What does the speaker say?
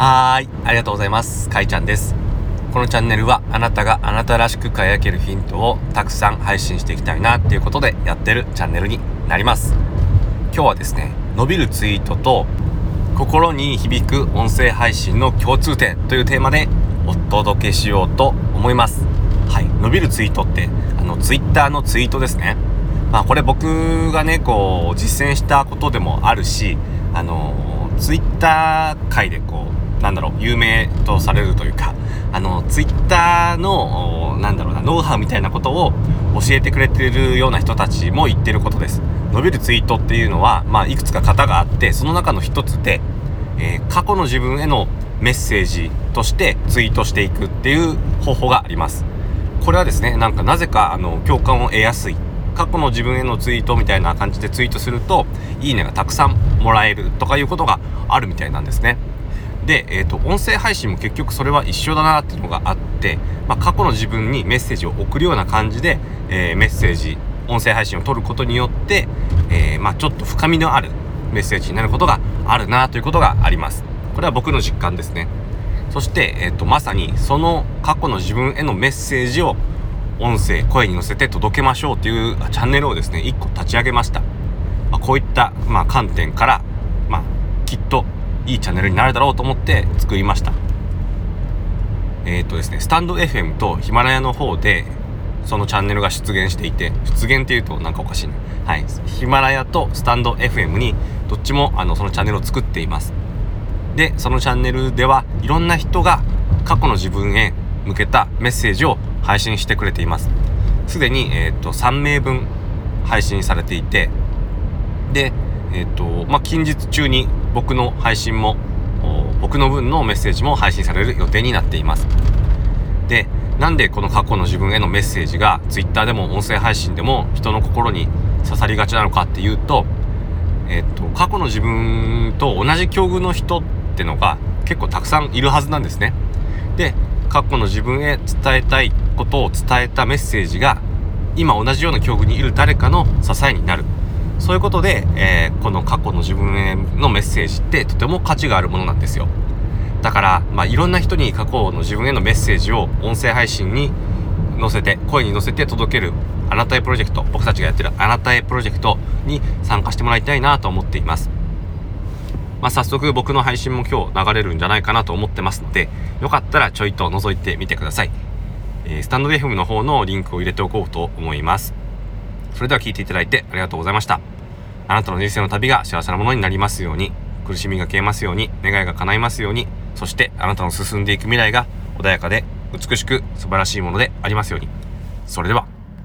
はーい、ありがとうございます。かいちゃんです。このチャンネルはあなたがあなたらしく輝けるヒントをたくさん配信していきたいなっていうことでやってるチャンネルになります。今日はですね、伸びるツイートと心に響く音声配信の共通点というテーマでお届けしようと思います。はい、伸びるツイートってあのツイッターのツイートですね。まあこれ僕がねこう実践したことでもあるし、あのツイッター界でこうなんだろう有名とされるというか あのツイッターのなんだろうなノウハウみたいなことを教えてくれてるような人たちも言ってることです。伸びるツイートっていうのは、まあ、いくつか型があってその中の一つで、えー過去の自分へのメッセージとしてツイートしていくっていう方法があります。これはですねなんかなぜかあの共感を得やすい。過去の自分へのツイートみたいな感じでツイートするといいねがたくさんもらえるとかいうことがあるみたいなんですねで、えー、と音声配信も結局それは一緒だなっていうのがあって、まあ、過去の自分にメッセージを送るような感じで、えーメッセージ音声配信を取ることによって、えーまあ、ちょっと深みのあるメッセージになることがあるなということがあります。これは僕の実感ですね。そして、えー、とまさにその過去の自分へのメッセージを音声声に乗せて届けましょうというチャンネルをですね1個立ち上げました、まあ、こういった、まあ、観点から、まあ、いいチャンネルになるだろうと思って作りました。えっ、とですねスタンド FM とヒマラヤの方でそのチャンネルが出現していて出現っていうとなんかおかしいな。はい。ヒマラヤとスタンド FM にどっちもあのそのチャンネルを作っています。でそのチャンネルではいろんな人が過去の自分へ向けたメッセージを配信してくれています。すでに、えー、と3名分配信されていてでえっ、とまあ近日中に僕の配信も僕の分のメッセージも配信される予定になっていますでなんでこの過去の自分へのメッセージが Twitter でも音声配信でも人の心に刺さりがちなのかっていうとえっと、過去の自分と同じ境遇の人ってのが結構たくさんいるはずなんですね。で過去の自分へ伝えたいことを伝えたメッセージが今同じような境遇にいる誰かの支えになるそういうことで、えーこの過去の自分へのメッセージってとても価値があるものなんですよ。だから、まあ、いろんな人に過去の自分へのメッセージを音声配信に載せて声に載せて届けるあなたへプロジェクト僕たちがやってるあなたへプロジェクトに参加してもらいたいなと思っています。まあ、早速僕の配信も今日流れるんじゃないかなと思ってますのでよかったらちょいと覗いてみてください。えースタンド FM の方のリンクを入れておこうと思います。それでは聞いていただいてありがとうございました。あなたの人生の旅が幸せなものになりますように、苦しみが消えますように、願いが叶いますように、そしてあなたの進んでいく未来が穏やかで美しく素晴らしいものでありますように。それでは。